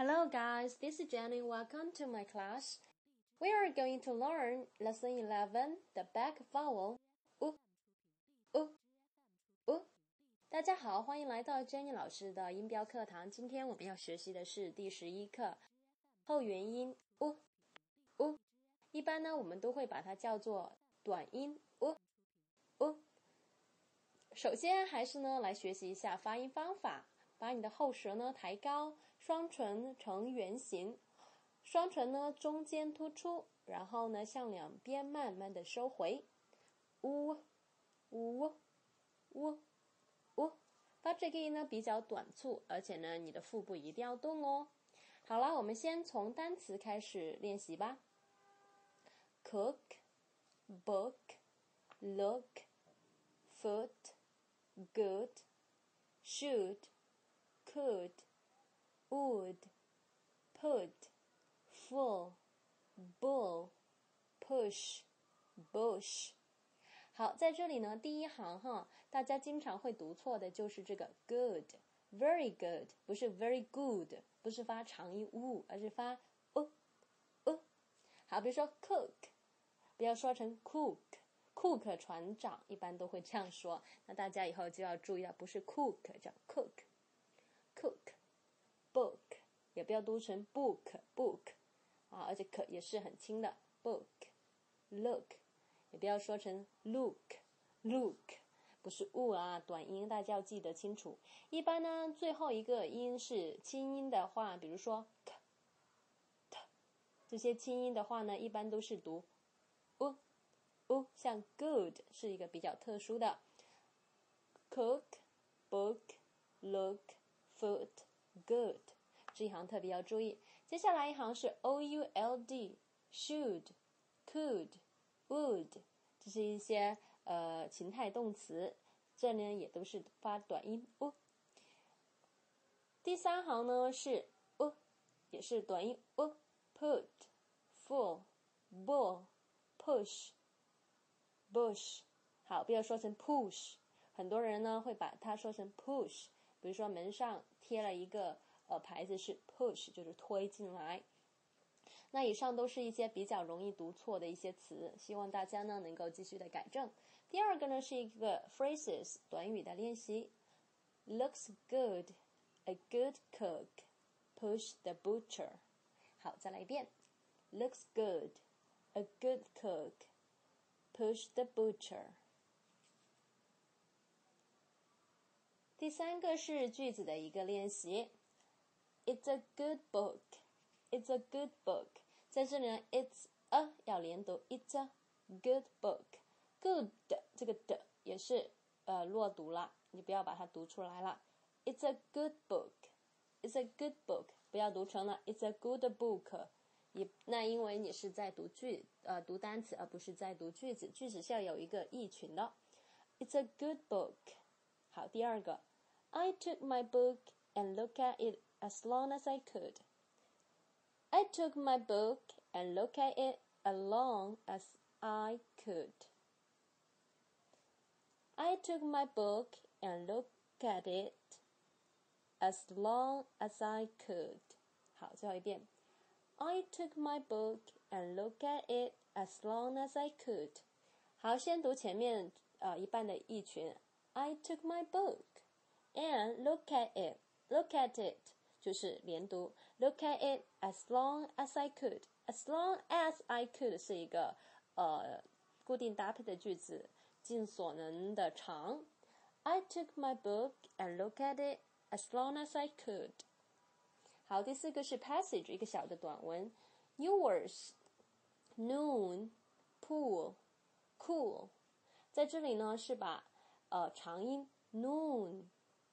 Hello guys, this is Jenny. Welcome to my class. We are going to learn lesson 11, the back vowel. u u u 大家好，欢迎来到 Jenny 老师的音标课堂。今天我们要学习的是第十一课后元音 u u。一般呢，我们都会把它叫做短音 u u。首先还是呢，来学习一下发音方法。把你的后舌呢抬高，双唇呈圆形，双唇呢中间突出，然后呢向两边慢慢的收回。呜呜呜呜，发这个音呢比较短促，而且呢你的腹部一定要动哦。好了，我们先从单词开始练习吧。Cook, book, look, foot, good, shoot. could, would, put, full, bull, push, bush。好，在这里呢，第一行哈，大家经常会读错的就是这个 good，very good，不是 very good，不是发长音 u，而是发 u u。好，比如说 cook，不要说成 cook，cook 船长一般都会这样说，那大家以后就要注意了，不是 cook，叫 cook。cook Book 也不要读成 book book 啊，而且可也是很轻的 book look 也不要说成 look look 不是 u 啊，短音大家要记得清楚。一般呢，最后一个音是轻音的话，比如说 t t 这些轻音的话呢，一般都是读 u u，像 good 是一个比较特殊的 cook book look。Foot, good，这一行特别要注意。接下来一行是 o u l d, should, could, would，这是一些呃情态动词，这呢也都是发短音 u。第三行呢是 u，也是短音 u。Put, full, bull, push, bush。好，不要说成 push，很多人呢会把它说成 push。比如说门上贴了一个呃牌子是 push，就是推进来。那以上都是一些比较容易读错的一些词，希望大家呢能够继续的改正。第二个呢是一个 phrases 短语的练习。Looks good, a good cook, push the butcher。好，再来一遍。Looks good, a good cook, push the butcher。第三个是句子的一个练习。It's a good book. It's a good book. 在这里呢，it's a 要连读，It's a good book. Good 这个的也是呃落读了，你不要把它读出来了。It's a good book. It's a good book. 不要读成了 It's a good book. 也那因为你是在读句呃读单词，而不是在读句子。句子是要有一个意群的。It's a good book. 好，第二个。I took my book and looked at it as long as I could. I took my book and looked at it as long as I could. I took my book and looked at it as long as I could. 好，最后一遍。I took my book and looked at it as long as I could. 好，先读前面呃一半的译群。I took my book and look at it, look at it 就是连读，look at it as long as I could, as long as I could 是一个呃固定搭配的句子，尽所能的长。I took my book and look at it as long as I could。好，第四个是 passage，一个小的短文。Yours, noon, pool, cool，在这里呢是把呃长音 noon。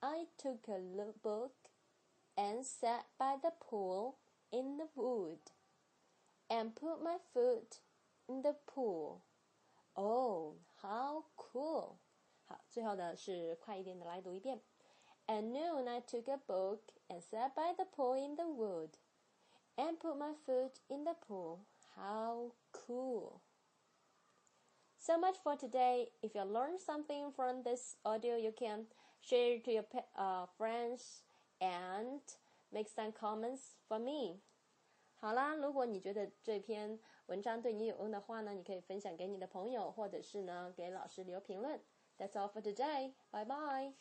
I took a book and sat by the pool in the wood and put my foot in the pool. Oh, how cool! 好，最后呢是快一点的来读一遍。At noon, I took a book and sat by the pool in the wood and put my foot in the pool. How cool! So much for today. If you learned something from this audio, you can share it to your uh, friends and make some comments for me. 好啦，如果你觉得这篇文章对你有用的话呢，你可以分享给你的朋友，或者是呢给老师留评论。That's all for today. Bye bye.